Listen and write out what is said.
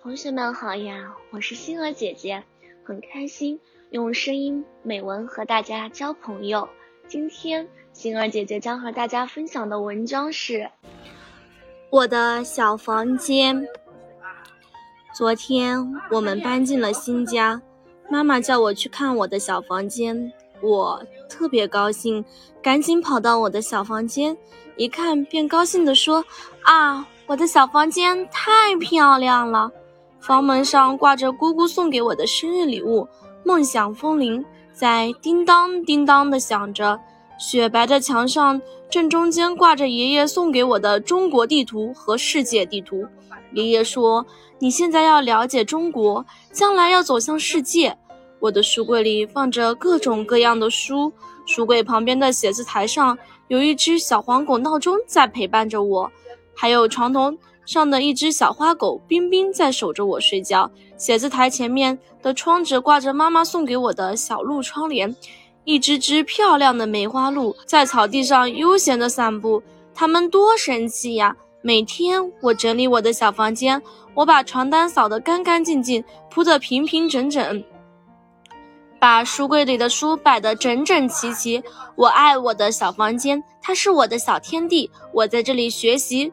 同学们好呀，我是星儿姐姐，很开心用声音美文和大家交朋友。今天星儿姐姐将和大家分享的文章是《我的小房间》。昨天我们搬进了新家，妈妈叫我去看我的小房间，我特别高兴，赶紧跑到我的小房间，一看便高兴地说：“啊，我的小房间太漂亮了！”房门上挂着姑姑送给我的生日礼物——梦想风铃，在叮当叮当的响着。雪白的墙上正中间挂着爷爷送给我的中国地图和世界地图。爷爷说：“你现在要了解中国，将来要走向世界。”我的书柜里放着各种各样的书，书柜旁边的写字台上有一只小黄狗闹钟在陪伴着我，还有床头上的一只小花狗冰冰在守着我睡觉。写字台前面的窗纸挂着妈妈送给我的小鹿窗帘。一只只漂亮的梅花鹿在草地上悠闲地散步，它们多神气呀！每天我整理我的小房间，我把床单扫得干干净净，铺得平平整整，把书柜里的书摆得整整齐齐。我爱我的小房间，它是我的小天地，我在这里学习、